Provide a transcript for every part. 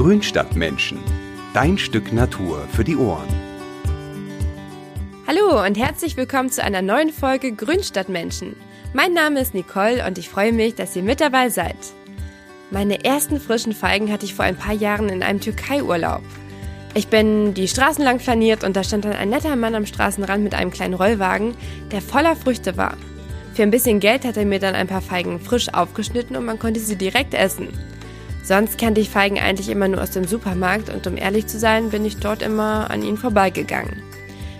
Grünstadtmenschen. Dein Stück Natur für die Ohren. Hallo und herzlich willkommen zu einer neuen Folge Grünstadtmenschen. Mein Name ist Nicole und ich freue mich, dass ihr mit dabei seid. Meine ersten frischen Feigen hatte ich vor ein paar Jahren in einem Türkei-Urlaub. Ich bin die Straßen lang flaniert und da stand dann ein netter Mann am Straßenrand mit einem kleinen Rollwagen, der voller Früchte war. Für ein bisschen Geld hat er mir dann ein paar Feigen frisch aufgeschnitten und man konnte sie direkt essen. Sonst kannte ich Feigen eigentlich immer nur aus dem Supermarkt und um ehrlich zu sein, bin ich dort immer an ihnen vorbeigegangen.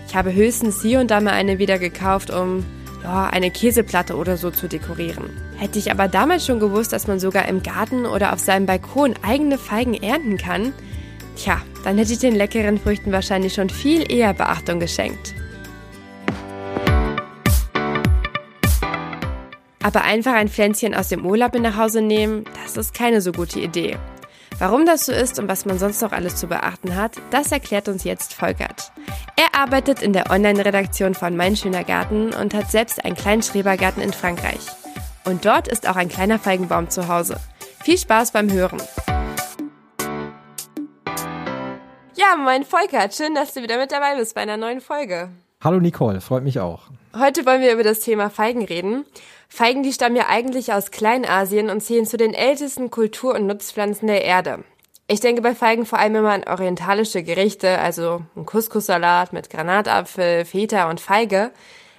Ich habe höchstens hier und da mal eine wieder gekauft, um ja, eine Käseplatte oder so zu dekorieren. Hätte ich aber damals schon gewusst, dass man sogar im Garten oder auf seinem Balkon eigene Feigen ernten kann, tja, dann hätte ich den leckeren Früchten wahrscheinlich schon viel eher Beachtung geschenkt. Aber einfach ein Pflänzchen aus dem Urlaub mit nach Hause nehmen, das ist keine so gute Idee. Warum das so ist und was man sonst noch alles zu beachten hat, das erklärt uns jetzt Volkert. Er arbeitet in der Online-Redaktion von Mein Schöner Garten und hat selbst einen kleinen Schrebergarten in Frankreich. Und dort ist auch ein kleiner Feigenbaum zu Hause. Viel Spaß beim Hören! Ja, mein Volkert, schön, dass du wieder mit dabei bist bei einer neuen Folge. Hallo Nicole, freut mich auch. Heute wollen wir über das Thema Feigen reden. Feigen, die stammen ja eigentlich aus Kleinasien und zählen zu den ältesten Kultur- und Nutzpflanzen der Erde. Ich denke bei Feigen vor allem immer an orientalische Gerichte, also ein Couscous-Salat mit Granatapfel, Feta und Feige.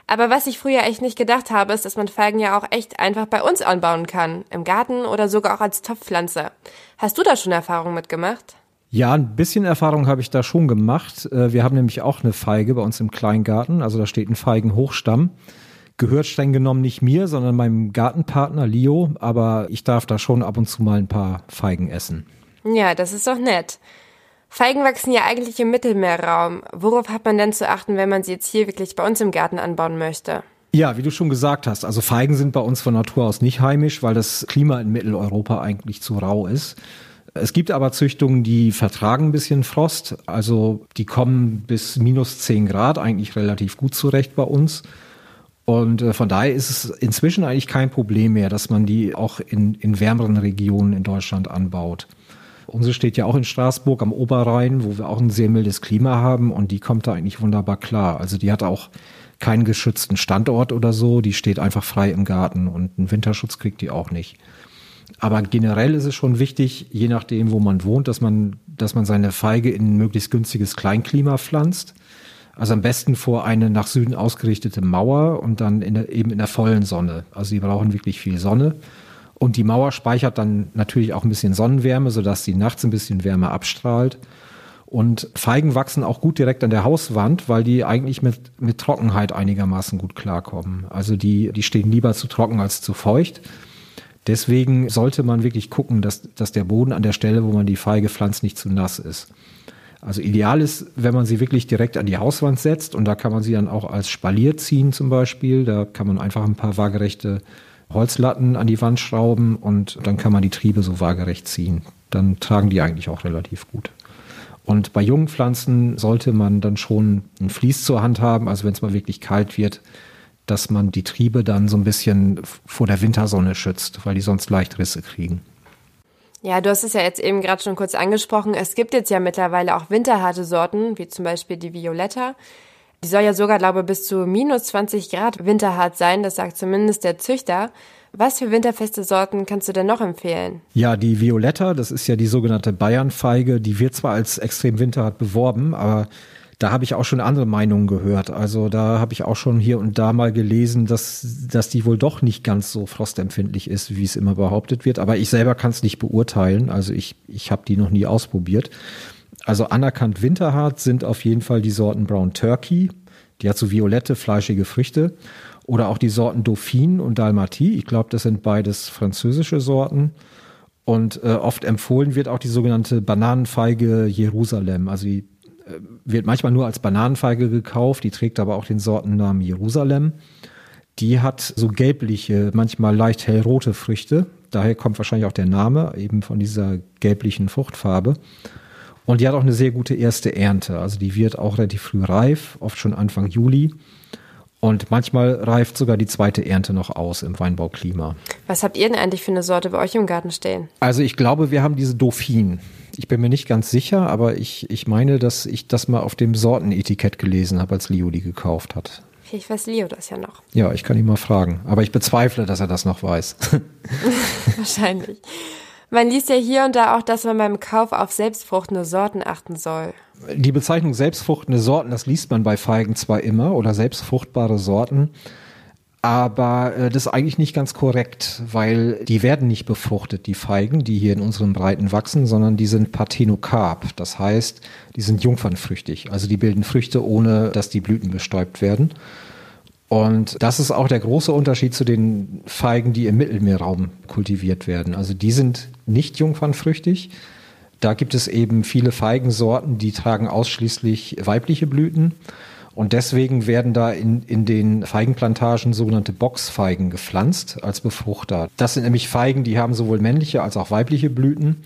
Aber was ich früher echt nicht gedacht habe, ist, dass man Feigen ja auch echt einfach bei uns anbauen kann. Im Garten oder sogar auch als Topfpflanze. Hast du da schon Erfahrungen mitgemacht? Ja, ein bisschen Erfahrung habe ich da schon gemacht. Äh, wir haben nämlich auch eine Feige bei uns im Kleingarten. Also da steht ein Feigenhochstamm gehört streng genommen nicht mir, sondern meinem Gartenpartner Leo, aber ich darf da schon ab und zu mal ein paar Feigen essen. Ja, das ist doch nett. Feigen wachsen ja eigentlich im Mittelmeerraum. Worauf hat man denn zu achten, wenn man sie jetzt hier wirklich bei uns im Garten anbauen möchte? Ja, wie du schon gesagt hast, also Feigen sind bei uns von Natur aus nicht heimisch, weil das Klima in Mitteleuropa eigentlich zu rau ist. Es gibt aber Züchtungen, die vertragen ein bisschen Frost, also die kommen bis minus 10 Grad eigentlich relativ gut zurecht bei uns. Und äh, von daher ist es inzwischen eigentlich kein Problem mehr, dass man die auch in, in wärmeren Regionen in Deutschland anbaut. Unsere steht ja auch in Straßburg am Oberrhein, wo wir auch ein sehr mildes Klima haben und die kommt da eigentlich wunderbar klar. Also die hat auch keinen geschützten Standort oder so, die steht einfach frei im Garten und einen Winterschutz kriegt die auch nicht. Aber generell ist es schon wichtig, je nachdem, wo man wohnt, dass man, dass man seine Feige in ein möglichst günstiges Kleinklima pflanzt. Also am besten vor eine nach Süden ausgerichtete Mauer und dann in der, eben in der vollen Sonne. Also die brauchen wirklich viel Sonne. Und die Mauer speichert dann natürlich auch ein bisschen Sonnenwärme, sodass sie nachts ein bisschen Wärme abstrahlt. Und Feigen wachsen auch gut direkt an der Hauswand, weil die eigentlich mit, mit Trockenheit einigermaßen gut klarkommen. Also die, die stehen lieber zu trocken als zu feucht. Deswegen sollte man wirklich gucken, dass, dass der Boden an der Stelle, wo man die Feige pflanzt, nicht zu nass ist. Also ideal ist, wenn man sie wirklich direkt an die Hauswand setzt und da kann man sie dann auch als Spalier ziehen zum Beispiel. Da kann man einfach ein paar waagerechte Holzlatten an die Wand schrauben und dann kann man die Triebe so waagerecht ziehen. Dann tragen die eigentlich auch relativ gut. Und bei jungen Pflanzen sollte man dann schon ein Vlies zur Hand haben, also wenn es mal wirklich kalt wird, dass man die Triebe dann so ein bisschen vor der Wintersonne schützt, weil die sonst leicht Risse kriegen. Ja, du hast es ja jetzt eben gerade schon kurz angesprochen. Es gibt jetzt ja mittlerweile auch winterharte Sorten, wie zum Beispiel die Violetta. Die soll ja sogar, glaube ich, bis zu minus 20 Grad winterhart sein. Das sagt zumindest der Züchter. Was für winterfeste Sorten kannst du denn noch empfehlen? Ja, die Violetta, das ist ja die sogenannte Bayernfeige, die wird zwar als extrem winterhart beworben, aber da habe ich auch schon andere Meinungen gehört. Also da habe ich auch schon hier und da mal gelesen, dass, dass die wohl doch nicht ganz so frostempfindlich ist, wie es immer behauptet wird. Aber ich selber kann es nicht beurteilen. Also ich, ich habe die noch nie ausprobiert. Also anerkannt winterhart sind auf jeden Fall die Sorten Brown Turkey. Die hat so violette, fleischige Früchte. Oder auch die Sorten Dauphine und Dalmatie. Ich glaube, das sind beides französische Sorten. Und äh, oft empfohlen wird auch die sogenannte Bananenfeige Jerusalem. Also die wird manchmal nur als Bananenfeige gekauft, die trägt aber auch den Sortennamen Jerusalem. Die hat so gelbliche, manchmal leicht hellrote Früchte. Daher kommt wahrscheinlich auch der Name, eben von dieser gelblichen Fruchtfarbe. Und die hat auch eine sehr gute erste Ernte. Also die wird auch relativ früh reif, oft schon Anfang Juli. Und manchmal reift sogar die zweite Ernte noch aus im Weinbauklima. Was habt ihr denn eigentlich für eine Sorte bei euch im Garten stehen? Also ich glaube, wir haben diese Dauphine. Ich bin mir nicht ganz sicher, aber ich, ich meine, dass ich das mal auf dem Sortenetikett gelesen habe, als Leo die gekauft hat. Vielleicht weiß Leo das ja noch. Ja, ich kann ihn mal fragen. Aber ich bezweifle, dass er das noch weiß. Wahrscheinlich. Man liest ja hier und da auch, dass man beim Kauf auf selbstfruchtende Sorten achten soll. Die Bezeichnung selbstfruchtende Sorten, das liest man bei Feigen zwar immer oder selbstfruchtbare Sorten, aber äh, das ist eigentlich nicht ganz korrekt, weil die werden nicht befruchtet, die Feigen, die hier in unseren Breiten wachsen, sondern die sind parthenokarp. Das heißt, die sind jungfernfrüchtig. Also die bilden Früchte, ohne dass die Blüten bestäubt werden. Und das ist auch der große Unterschied zu den Feigen, die im Mittelmeerraum kultiviert werden. Also die sind nicht jungfernfrüchtig. Da gibt es eben viele Feigensorten, die tragen ausschließlich weibliche Blüten. Und deswegen werden da in, in den Feigenplantagen sogenannte Boxfeigen gepflanzt als Befruchter. Das sind nämlich Feigen, die haben sowohl männliche als auch weibliche Blüten.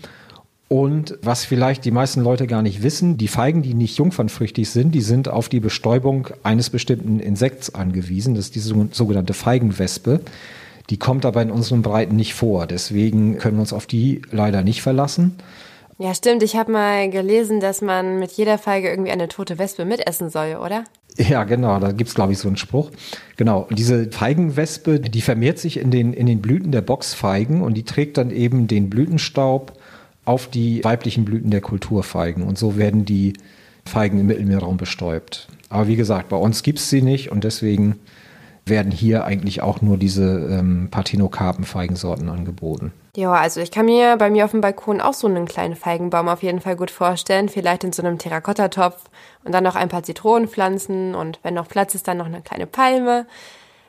Und was vielleicht die meisten Leute gar nicht wissen, die Feigen, die nicht jungfernfrüchtig sind, die sind auf die Bestäubung eines bestimmten Insekts angewiesen. Das ist die sogenannte Feigenwespe. Die kommt aber in unseren Breiten nicht vor. Deswegen können wir uns auf die leider nicht verlassen. Ja, stimmt. Ich habe mal gelesen, dass man mit jeder Feige irgendwie eine tote Wespe mitessen soll, oder? Ja, genau, da gibt's glaube ich, so einen Spruch. Genau, und diese Feigenwespe, die vermehrt sich in den, in den Blüten der Boxfeigen und die trägt dann eben den Blütenstaub auf die weiblichen Blüten der Kulturfeigen. Und so werden die Feigen im Mittelmeerraum bestäubt. Aber wie gesagt, bei uns gibt's sie nicht und deswegen werden hier eigentlich auch nur diese ähm, Parthenokarpen-Feigensorten angeboten. Ja, also ich kann mir bei mir auf dem Balkon auch so einen kleinen Feigenbaum auf jeden Fall gut vorstellen. Vielleicht in so einem Terrakottatopf und dann noch ein paar Zitronenpflanzen und wenn noch Platz ist, dann noch eine kleine Palme.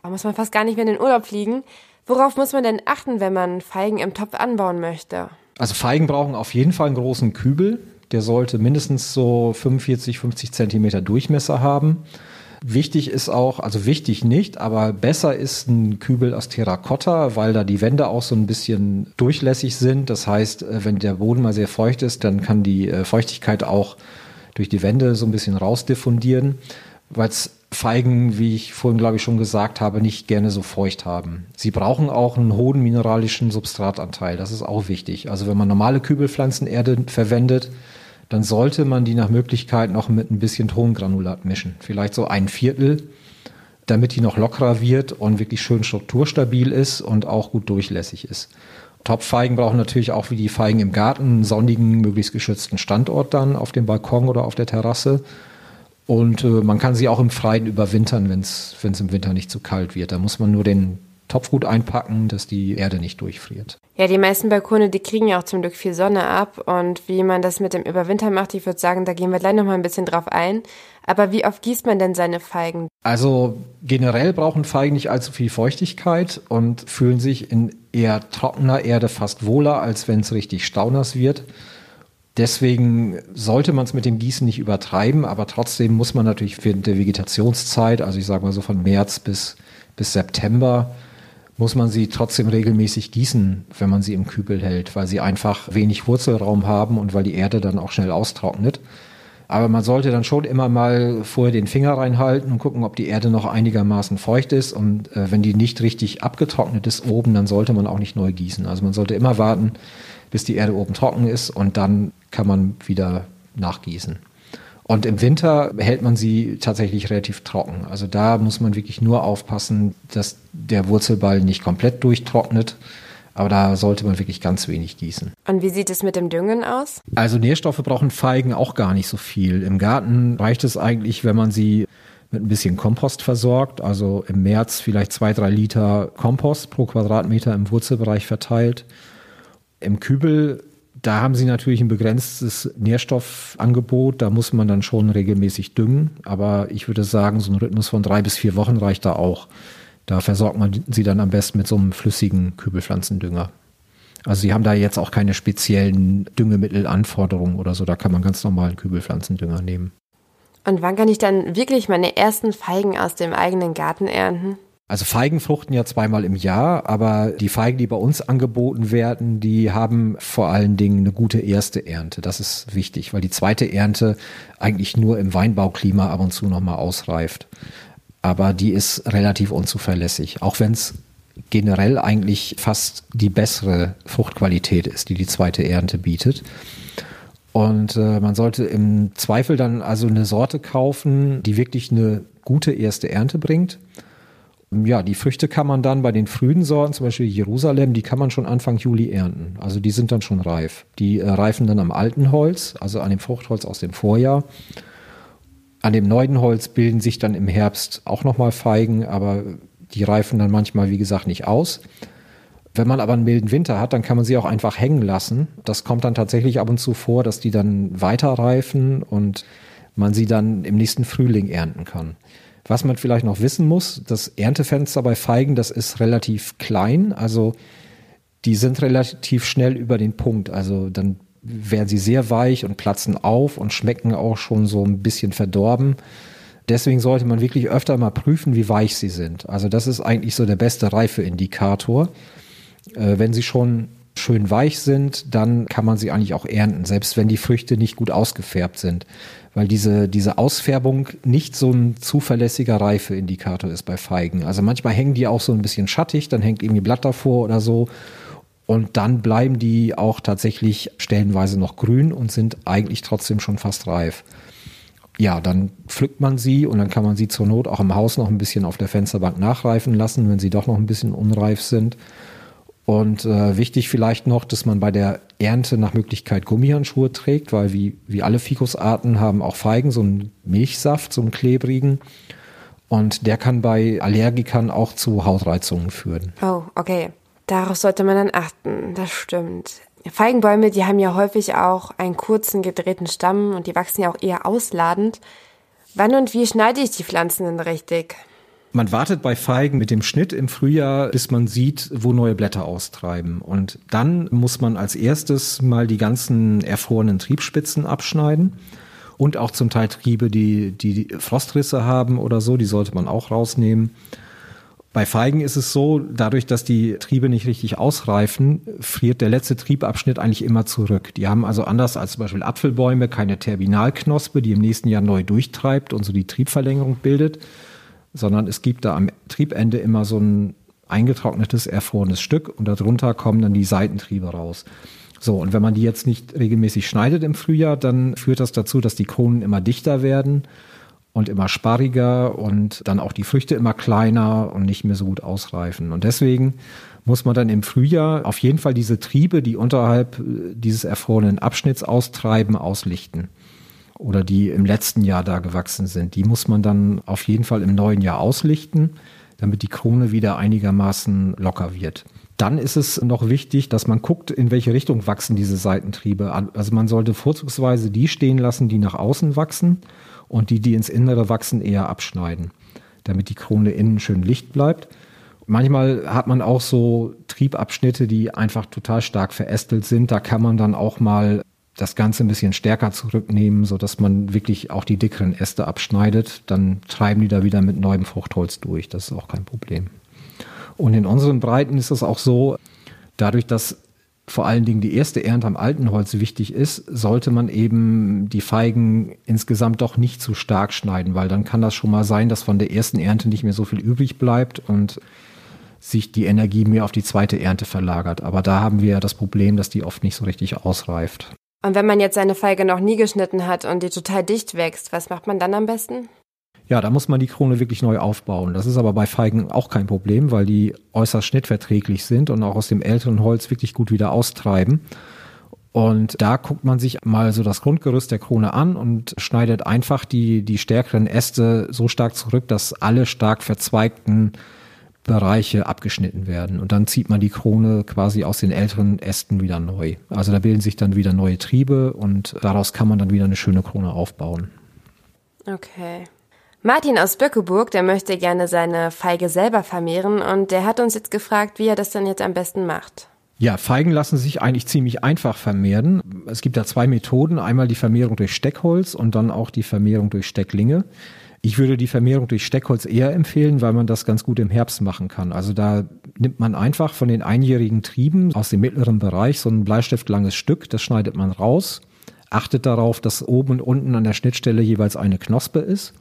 Da muss man fast gar nicht mehr in den Urlaub fliegen. Worauf muss man denn achten, wenn man Feigen im Topf anbauen möchte? Also Feigen brauchen auf jeden Fall einen großen Kübel. Der sollte mindestens so 45, 50 Zentimeter Durchmesser haben. Wichtig ist auch, also wichtig nicht, aber besser ist ein Kübel aus Terrakotta, weil da die Wände auch so ein bisschen durchlässig sind. Das heißt, äh, wenn der Boden mal sehr feucht ist, dann kann die äh, Feuchtigkeit auch durch die Wände so ein bisschen rausdiffundieren, weil es Feigen, wie ich vorhin glaube ich schon gesagt habe, nicht gerne so feucht haben. Sie brauchen auch einen hohen mineralischen Substratanteil. Das ist auch wichtig. Also wenn man normale Kübelpflanzenerde verwendet, dann sollte man die nach Möglichkeit noch mit ein bisschen Tongranulat mischen. Vielleicht so ein Viertel, damit die noch lockerer wird und wirklich schön strukturstabil ist und auch gut durchlässig ist. Topfeigen brauchen natürlich auch wie die Feigen im Garten einen sonnigen, möglichst geschützten Standort dann auf dem Balkon oder auf der Terrasse. Und äh, man kann sie auch im Freien überwintern, wenn es im Winter nicht zu kalt wird. Da muss man nur den Topf gut einpacken, dass die Erde nicht durchfriert. Ja, die meisten Balkone, die kriegen ja auch zum Glück viel Sonne ab. Und wie man das mit dem Überwintern macht, ich würde sagen, da gehen wir gleich nochmal ein bisschen drauf ein. Aber wie oft gießt man denn seine Feigen? Also generell brauchen Feigen nicht allzu viel Feuchtigkeit und fühlen sich in eher trockener Erde fast wohler, als wenn es richtig staunass wird. Deswegen sollte man es mit dem Gießen nicht übertreiben, aber trotzdem muss man natürlich während der Vegetationszeit, also ich sage mal so von März bis, bis September, muss man sie trotzdem regelmäßig gießen, wenn man sie im Kübel hält, weil sie einfach wenig Wurzelraum haben und weil die Erde dann auch schnell austrocknet. Aber man sollte dann schon immer mal vorher den Finger reinhalten und gucken, ob die Erde noch einigermaßen feucht ist. Und äh, wenn die nicht richtig abgetrocknet ist oben, dann sollte man auch nicht neu gießen. Also man sollte immer warten, bis die Erde oben trocken ist und dann kann man wieder nachgießen. Und im Winter hält man sie tatsächlich relativ trocken. Also da muss man wirklich nur aufpassen, dass der Wurzelball nicht komplett durchtrocknet. Aber da sollte man wirklich ganz wenig gießen. Und wie sieht es mit dem Düngen aus? Also Nährstoffe brauchen Feigen auch gar nicht so viel. Im Garten reicht es eigentlich, wenn man sie mit ein bisschen Kompost versorgt. Also im März vielleicht zwei, drei Liter Kompost pro Quadratmeter im Wurzelbereich verteilt. Im Kübel da haben sie natürlich ein begrenztes Nährstoffangebot. Da muss man dann schon regelmäßig düngen. Aber ich würde sagen, so ein Rhythmus von drei bis vier Wochen reicht da auch. Da versorgt man sie dann am besten mit so einem flüssigen Kübelpflanzendünger. Also sie haben da jetzt auch keine speziellen Düngemittelanforderungen oder so. Da kann man ganz normalen Kübelpflanzendünger nehmen. Und wann kann ich dann wirklich meine ersten Feigen aus dem eigenen Garten ernten? Also Feigen fruchten ja zweimal im Jahr, aber die Feigen, die bei uns angeboten werden, die haben vor allen Dingen eine gute erste Ernte. Das ist wichtig, weil die zweite Ernte eigentlich nur im Weinbauklima ab und zu nochmal ausreift. Aber die ist relativ unzuverlässig, auch wenn es generell eigentlich fast die bessere Fruchtqualität ist, die die zweite Ernte bietet. Und äh, man sollte im Zweifel dann also eine Sorte kaufen, die wirklich eine gute erste Ernte bringt. Ja, die Früchte kann man dann bei den frühen Sorten, zum Beispiel Jerusalem, die kann man schon Anfang Juli ernten. Also die sind dann schon reif. Die äh, reifen dann am alten Holz, also an dem Fruchtholz aus dem Vorjahr. An dem neuen Holz bilden sich dann im Herbst auch nochmal Feigen, aber die reifen dann manchmal, wie gesagt, nicht aus. Wenn man aber einen milden Winter hat, dann kann man sie auch einfach hängen lassen. Das kommt dann tatsächlich ab und zu vor, dass die dann weiter reifen und man sie dann im nächsten Frühling ernten kann. Was man vielleicht noch wissen muss, das Erntefenster bei Feigen, das ist relativ klein. Also die sind relativ schnell über den Punkt. Also dann werden sie sehr weich und platzen auf und schmecken auch schon so ein bisschen verdorben. Deswegen sollte man wirklich öfter mal prüfen, wie weich sie sind. Also das ist eigentlich so der beste Reifeindikator. Äh, wenn sie schon schön weich sind, dann kann man sie eigentlich auch ernten, selbst wenn die Früchte nicht gut ausgefärbt sind. Weil diese, diese Ausfärbung nicht so ein zuverlässiger Reifeindikator ist bei Feigen. Also manchmal hängen die auch so ein bisschen schattig, dann hängt irgendwie Blatt davor oder so. Und dann bleiben die auch tatsächlich stellenweise noch grün und sind eigentlich trotzdem schon fast reif. Ja, dann pflückt man sie und dann kann man sie zur Not auch im Haus noch ein bisschen auf der Fensterbank nachreifen lassen, wenn sie doch noch ein bisschen unreif sind. Und äh, wichtig vielleicht noch, dass man bei der Ernte nach Möglichkeit Gummihandschuhe trägt, weil wie, wie alle Fikusarten haben auch Feigen so einen Milchsaft, so einen klebrigen. Und der kann bei Allergikern auch zu Hautreizungen führen. Oh, okay. Darauf sollte man dann achten. Das stimmt. Feigenbäume, die haben ja häufig auch einen kurzen gedrehten Stamm und die wachsen ja auch eher ausladend. Wann und wie schneide ich die Pflanzen denn richtig? Man wartet bei Feigen mit dem Schnitt im Frühjahr, bis man sieht, wo neue Blätter austreiben. Und dann muss man als erstes mal die ganzen erfrorenen Triebspitzen abschneiden. Und auch zum Teil Triebe, die, die Frostrisse haben oder so, die sollte man auch rausnehmen. Bei Feigen ist es so, dadurch, dass die Triebe nicht richtig ausreifen, friert der letzte Triebabschnitt eigentlich immer zurück. Die haben also anders als zum Beispiel Apfelbäume keine Terminalknospe, die im nächsten Jahr neu durchtreibt und so die Triebverlängerung bildet, sondern es gibt da am Triebende immer so ein eingetrocknetes, erfrorenes Stück und darunter kommen dann die Seitentriebe raus. So, und wenn man die jetzt nicht regelmäßig schneidet im Frühjahr, dann führt das dazu, dass die Kronen immer dichter werden und immer sparriger und dann auch die Früchte immer kleiner und nicht mehr so gut ausreifen. Und deswegen muss man dann im Frühjahr auf jeden Fall diese Triebe, die unterhalb äh, dieses erfrorenen Abschnitts austreiben, auslichten oder die im letzten Jahr da gewachsen sind, die muss man dann auf jeden Fall im neuen Jahr auslichten, damit die Krone wieder einigermaßen locker wird. Dann ist es noch wichtig, dass man guckt, in welche Richtung wachsen diese Seitentriebe. Also man sollte vorzugsweise die stehen lassen, die nach außen wachsen und die, die ins Innere wachsen, eher abschneiden, damit die Krone innen schön licht bleibt. Manchmal hat man auch so Triebabschnitte, die einfach total stark verästelt sind. Da kann man dann auch mal das Ganze ein bisschen stärker zurücknehmen, so dass man wirklich auch die dickeren Äste abschneidet. Dann treiben die da wieder mit neuem Fruchtholz durch. Das ist auch kein Problem. Und in unseren Breiten ist es auch so, dadurch, dass vor allen Dingen die erste Ernte am alten Holz wichtig ist, sollte man eben die Feigen insgesamt doch nicht zu stark schneiden, weil dann kann das schon mal sein, dass von der ersten Ernte nicht mehr so viel übrig bleibt und sich die Energie mehr auf die zweite Ernte verlagert. Aber da haben wir ja das Problem, dass die oft nicht so richtig ausreift. Und wenn man jetzt seine Feige noch nie geschnitten hat und die total dicht wächst, was macht man dann am besten? Ja, da muss man die Krone wirklich neu aufbauen. Das ist aber bei Feigen auch kein Problem, weil die äußerst schnittverträglich sind und auch aus dem älteren Holz wirklich gut wieder austreiben. Und da guckt man sich mal so das Grundgerüst der Krone an und schneidet einfach die, die stärkeren Äste so stark zurück, dass alle stark verzweigten Bereiche abgeschnitten werden. Und dann zieht man die Krone quasi aus den älteren Ästen wieder neu. Also da bilden sich dann wieder neue Triebe und daraus kann man dann wieder eine schöne Krone aufbauen. Okay. Martin aus Böckeburg, der möchte gerne seine Feige selber vermehren und der hat uns jetzt gefragt, wie er das dann jetzt am besten macht. Ja, Feigen lassen sich eigentlich ziemlich einfach vermehren. Es gibt da zwei Methoden. Einmal die Vermehrung durch Steckholz und dann auch die Vermehrung durch Stecklinge. Ich würde die Vermehrung durch Steckholz eher empfehlen, weil man das ganz gut im Herbst machen kann. Also da nimmt man einfach von den einjährigen Trieben aus dem mittleren Bereich so ein bleistiftlanges Stück, das schneidet man raus, achtet darauf, dass oben und unten an der Schnittstelle jeweils eine Knospe ist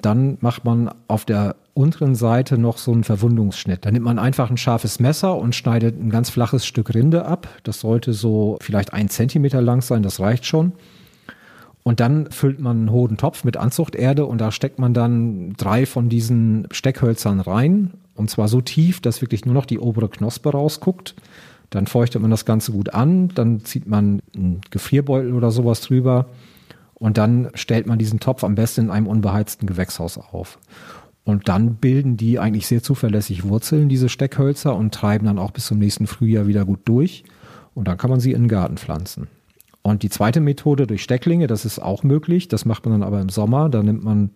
Dann macht man auf der unteren Seite noch so einen Verwundungsschnitt. Da nimmt man einfach ein scharfes Messer und schneidet ein ganz flaches Stück Rinde ab. Das sollte so vielleicht ein Zentimeter lang sein, das reicht schon. Und dann füllt man einen hohen Topf mit Anzuchterde und da steckt man dann drei von diesen Steckhölzern rein. Und zwar so tief, dass wirklich nur noch die obere Knospe rausguckt. Dann feuchtet man das Ganze gut an, dann zieht man einen Gefrierbeutel oder sowas drüber und dann stellt man diesen Topf am besten in einem unbeheizten Gewächshaus auf. Und dann bilden die eigentlich sehr zuverlässig Wurzeln, diese Steckhölzer, und treiben dann auch bis zum nächsten Frühjahr wieder gut durch. Und dann kann man sie in den Garten pflanzen. Und die zweite Methode durch Stecklinge, das ist auch möglich. Das macht man dann aber im Sommer. Da nimmt man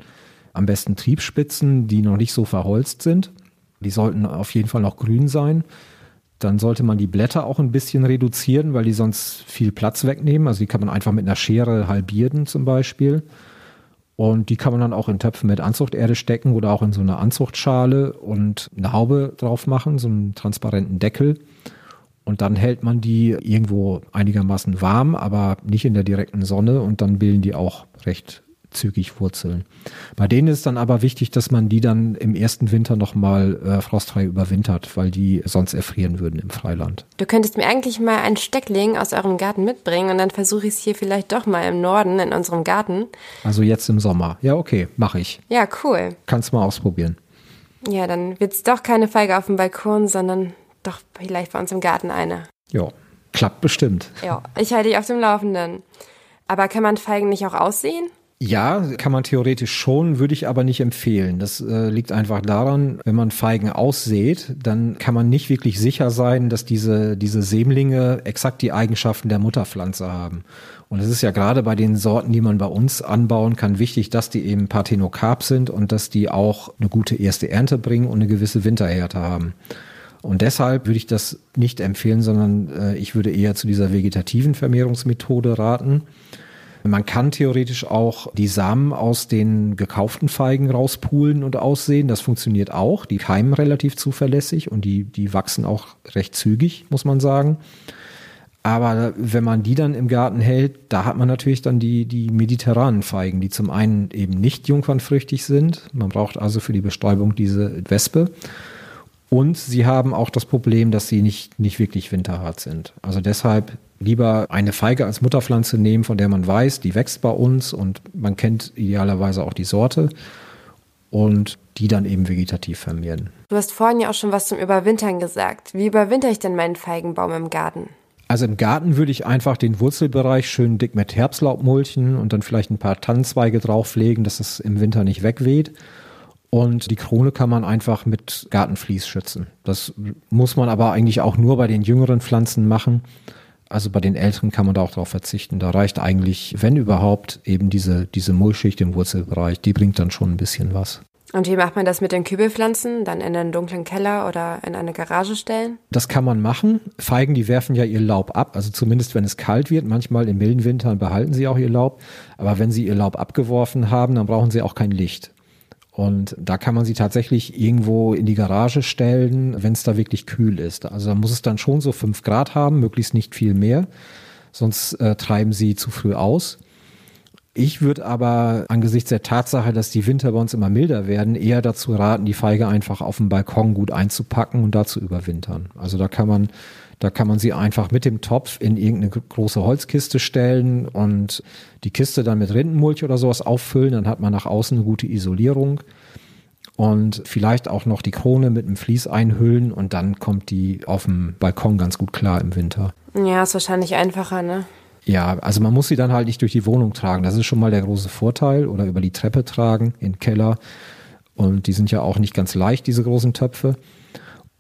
am besten Triebspitzen, die noch nicht so verholzt sind. Die sollten auf jeden Fall noch grün sein. Dann sollte man die Blätter auch ein bisschen reduzieren, weil die sonst viel Platz wegnehmen. Also die kann man einfach mit einer Schere halbieren zum Beispiel. Und die kann man dann auch in Töpfen mit Anzuchterde stecken oder auch in so eine Anzuchtschale und eine Haube drauf machen, so einen transparenten Deckel. Und dann hält man die irgendwo einigermaßen warm, aber nicht in der direkten Sonne und dann bilden die auch recht zügig Wurzeln. Bei denen ist dann aber wichtig, dass man die dann im ersten Winter nochmal äh, frostfrei überwintert, weil die sonst erfrieren würden im Freiland. Du könntest mir eigentlich mal ein Steckling aus eurem Garten mitbringen und dann versuche ich es hier vielleicht doch mal im Norden in unserem Garten. Also jetzt im Sommer. Ja, okay, mache ich. Ja, cool. Kannst mal ausprobieren. Ja, dann wird es doch keine Feige auf dem Balkon, sondern doch vielleicht bei uns im Garten eine. Ja, klappt bestimmt. Ja, ich halte dich auf dem Laufenden. Aber kann man Feigen nicht auch aussehen? Ja, kann man theoretisch schon, würde ich aber nicht empfehlen. Das äh, liegt einfach daran, wenn man Feigen aussät, dann kann man nicht wirklich sicher sein, dass diese, diese Sämlinge exakt die Eigenschaften der Mutterpflanze haben. Und es ist ja gerade bei den Sorten, die man bei uns anbauen kann, wichtig, dass die eben Parthenokarp sind und dass die auch eine gute erste Ernte bringen und eine gewisse Winterhärte haben. Und deshalb würde ich das nicht empfehlen, sondern äh, ich würde eher zu dieser vegetativen Vermehrungsmethode raten. Man kann theoretisch auch die Samen aus den gekauften Feigen rauspulen und aussehen. Das funktioniert auch. Die keimen relativ zuverlässig und die, die wachsen auch recht zügig, muss man sagen. Aber wenn man die dann im Garten hält, da hat man natürlich dann die, die mediterranen Feigen, die zum einen eben nicht jungfernfrüchtig sind. Man braucht also für die Bestäubung diese Wespe. Und sie haben auch das Problem, dass sie nicht, nicht wirklich winterhart sind. Also deshalb lieber eine Feige als Mutterpflanze nehmen, von der man weiß, die wächst bei uns und man kennt idealerweise auch die Sorte und die dann eben vegetativ vermehren. Du hast vorhin ja auch schon was zum Überwintern gesagt. Wie überwinter ich denn meinen Feigenbaum im Garten? Also im Garten würde ich einfach den Wurzelbereich schön dick mit Herbstlaub mulchen und dann vielleicht ein paar Tannenzweige drauflegen, dass es im Winter nicht wegweht. Und die Krone kann man einfach mit Gartenvlies schützen. Das muss man aber eigentlich auch nur bei den jüngeren Pflanzen machen. Also bei den älteren kann man da auch darauf verzichten. Da reicht eigentlich, wenn überhaupt, eben diese, diese Mullschicht im Wurzelbereich. Die bringt dann schon ein bisschen was. Und wie macht man das mit den Kübelpflanzen? Dann in einen dunklen Keller oder in eine Garage stellen? Das kann man machen. Feigen, die werfen ja ihr Laub ab. Also zumindest, wenn es kalt wird. Manchmal in milden Wintern behalten sie auch ihr Laub. Aber wenn sie ihr Laub abgeworfen haben, dann brauchen sie auch kein Licht. Und da kann man sie tatsächlich irgendwo in die Garage stellen, wenn es da wirklich kühl ist. Also da muss es dann schon so fünf Grad haben, möglichst nicht viel mehr. Sonst äh, treiben sie zu früh aus. Ich würde aber angesichts der Tatsache, dass die Winter bei uns immer milder werden, eher dazu raten, die Feige einfach auf dem Balkon gut einzupacken und da zu überwintern. Also da kann man da kann man sie einfach mit dem Topf in irgendeine große Holzkiste stellen und die Kiste dann mit Rindenmulch oder sowas auffüllen. Dann hat man nach außen eine gute Isolierung und vielleicht auch noch die Krone mit einem Vlies einhüllen und dann kommt die auf dem Balkon ganz gut klar im Winter. Ja, ist wahrscheinlich einfacher, ne? Ja, also man muss sie dann halt nicht durch die Wohnung tragen. Das ist schon mal der große Vorteil. Oder über die Treppe tragen, in den Keller. Und die sind ja auch nicht ganz leicht, diese großen Töpfe.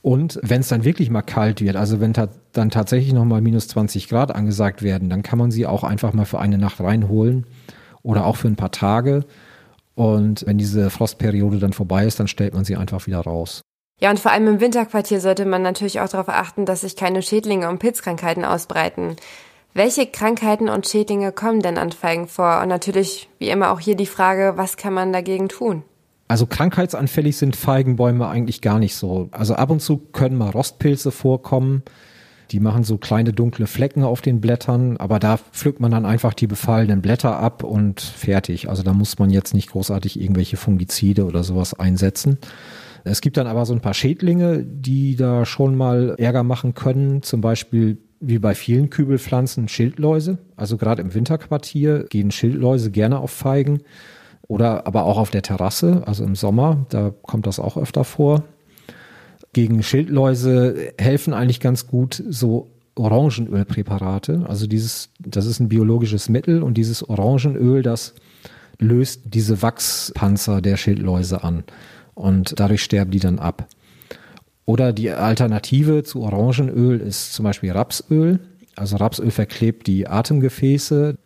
Und wenn es dann wirklich mal kalt wird, also wenn ta dann tatsächlich nochmal minus 20 Grad angesagt werden, dann kann man sie auch einfach mal für eine Nacht reinholen oder auch für ein paar Tage. Und wenn diese Frostperiode dann vorbei ist, dann stellt man sie einfach wieder raus. Ja, und vor allem im Winterquartier sollte man natürlich auch darauf achten, dass sich keine Schädlinge und Pilzkrankheiten ausbreiten. Welche Krankheiten und Schädlinge kommen denn an Feigen vor? Und natürlich, wie immer, auch hier die Frage, was kann man dagegen tun? Also krankheitsanfällig sind Feigenbäume eigentlich gar nicht so. Also ab und zu können mal Rostpilze vorkommen. Die machen so kleine dunkle Flecken auf den Blättern, aber da pflückt man dann einfach die befallenen Blätter ab und fertig. Also da muss man jetzt nicht großartig irgendwelche Fungizide oder sowas einsetzen. Es gibt dann aber so ein paar Schädlinge, die da schon mal Ärger machen können. Zum Beispiel wie bei vielen Kübelpflanzen Schildläuse. Also gerade im Winterquartier gehen Schildläuse gerne auf Feigen oder aber auch auf der Terrasse, also im Sommer, da kommt das auch öfter vor. Gegen Schildläuse helfen eigentlich ganz gut so Orangenölpräparate. Also dieses, das ist ein biologisches Mittel und dieses Orangenöl, das löst diese Wachspanzer der Schildläuse an und dadurch sterben die dann ab. Oder die Alternative zu Orangenöl ist zum Beispiel Rapsöl. Also Rapsöl verklebt die Atemgefäße.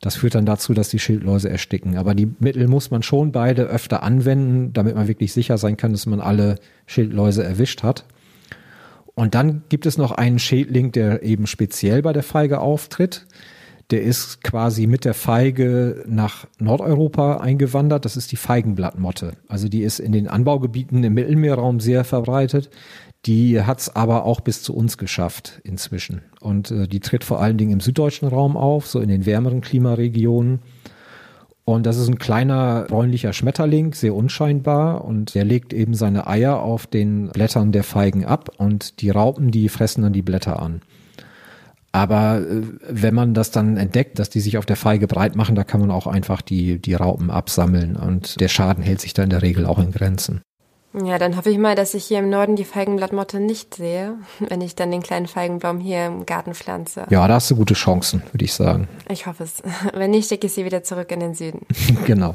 Das führt dann dazu, dass die Schildläuse ersticken. Aber die Mittel muss man schon beide öfter anwenden, damit man wirklich sicher sein kann, dass man alle Schildläuse erwischt hat. Und dann gibt es noch einen Schädling, der eben speziell bei der Feige auftritt. Der ist quasi mit der Feige nach Nordeuropa eingewandert. Das ist die Feigenblattmotte. Also die ist in den Anbaugebieten im Mittelmeerraum sehr verbreitet. Die hat es aber auch bis zu uns geschafft inzwischen. Und äh, die tritt vor allen Dingen im süddeutschen Raum auf, so in den wärmeren Klimaregionen. Und das ist ein kleiner bräunlicher Schmetterling, sehr unscheinbar. Und der legt eben seine Eier auf den Blättern der Feigen ab und die Raupen, die fressen dann die Blätter an. Aber äh, wenn man das dann entdeckt, dass die sich auf der Feige breit machen, da kann man auch einfach die, die Raupen absammeln und der Schaden hält sich da in der Regel auch in Grenzen. Ja, dann hoffe ich mal, dass ich hier im Norden die Feigenblattmotte nicht sehe, wenn ich dann den kleinen Feigenbaum hier im Garten pflanze. Ja, da hast du gute Chancen, würde ich sagen. Ich hoffe es. Wenn nicht, schicke ich sie wieder zurück in den Süden. genau.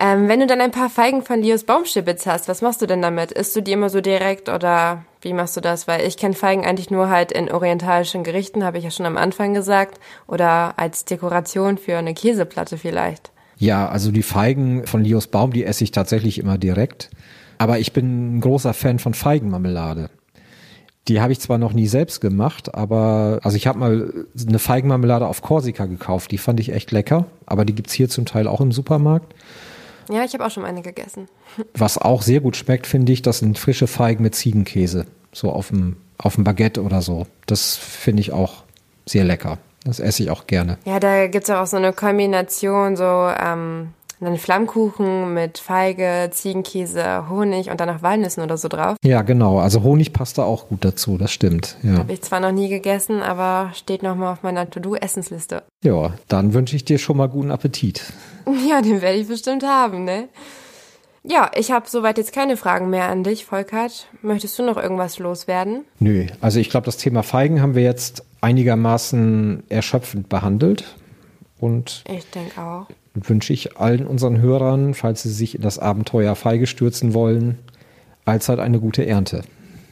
ähm, wenn du dann ein paar Feigen von Leos Baumstibitz hast, was machst du denn damit? Isst du die immer so direkt oder wie machst du das? Weil ich kenne Feigen eigentlich nur halt in orientalischen Gerichten, habe ich ja schon am Anfang gesagt. Oder als Dekoration für eine Käseplatte vielleicht. Ja, also die Feigen von Lios Baum, die esse ich tatsächlich immer direkt. Aber ich bin ein großer Fan von Feigenmarmelade. Die habe ich zwar noch nie selbst gemacht, aber also ich habe mal eine Feigenmarmelade auf Korsika gekauft. Die fand ich echt lecker, aber die gibt's hier zum Teil auch im Supermarkt. Ja, ich habe auch schon eine gegessen. Was auch sehr gut schmeckt, finde ich, das sind frische Feigen mit Ziegenkäse. So auf dem, auf dem Baguette oder so. Das finde ich auch sehr lecker. Das esse ich auch gerne. Ja, da gibt es auch so eine Kombination, so ähm, einen Flammkuchen mit Feige, Ziegenkäse, Honig und dann noch Walnüssen oder so drauf. Ja, genau. Also Honig passt da auch gut dazu, das stimmt. Ja. Habe ich zwar noch nie gegessen, aber steht nochmal auf meiner To-Do-Essensliste. Ja, dann wünsche ich dir schon mal guten Appetit. Ja, den werde ich bestimmt haben, ne? Ja, ich habe soweit jetzt keine Fragen mehr an dich, Volkert. Möchtest du noch irgendwas loswerden? Nö, also ich glaube, das Thema Feigen haben wir jetzt einigermaßen erschöpfend behandelt. Und ich denke auch. Wünsche ich allen unseren Hörern, falls sie sich in das Abenteuer Feige stürzen wollen, allzeit eine gute Ernte.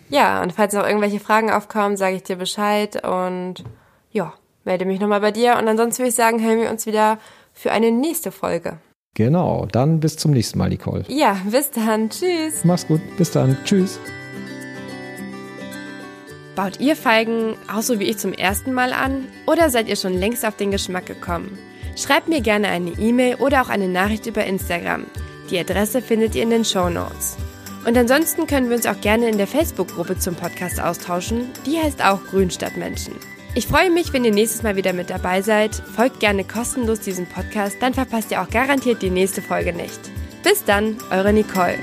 Ja, und falls noch irgendwelche Fragen aufkommen, sage ich dir Bescheid und ja, melde mich nochmal bei dir. Und ansonsten würde ich sagen, hören wir uns wieder für eine nächste Folge. Genau, dann bis zum nächsten Mal, Nicole. Ja, bis dann. Tschüss. Mach's gut. Bis dann. Tschüss. Baut ihr Feigen auch so wie ich zum ersten Mal an oder seid ihr schon längst auf den Geschmack gekommen? Schreibt mir gerne eine E-Mail oder auch eine Nachricht über Instagram. Die Adresse findet ihr in den Show Notes. Und ansonsten können wir uns auch gerne in der Facebook-Gruppe zum Podcast austauschen. Die heißt auch Grünstadtmenschen. Ich freue mich, wenn ihr nächstes Mal wieder mit dabei seid. Folgt gerne kostenlos diesem Podcast, dann verpasst ihr auch garantiert die nächste Folge nicht. Bis dann, eure Nicole.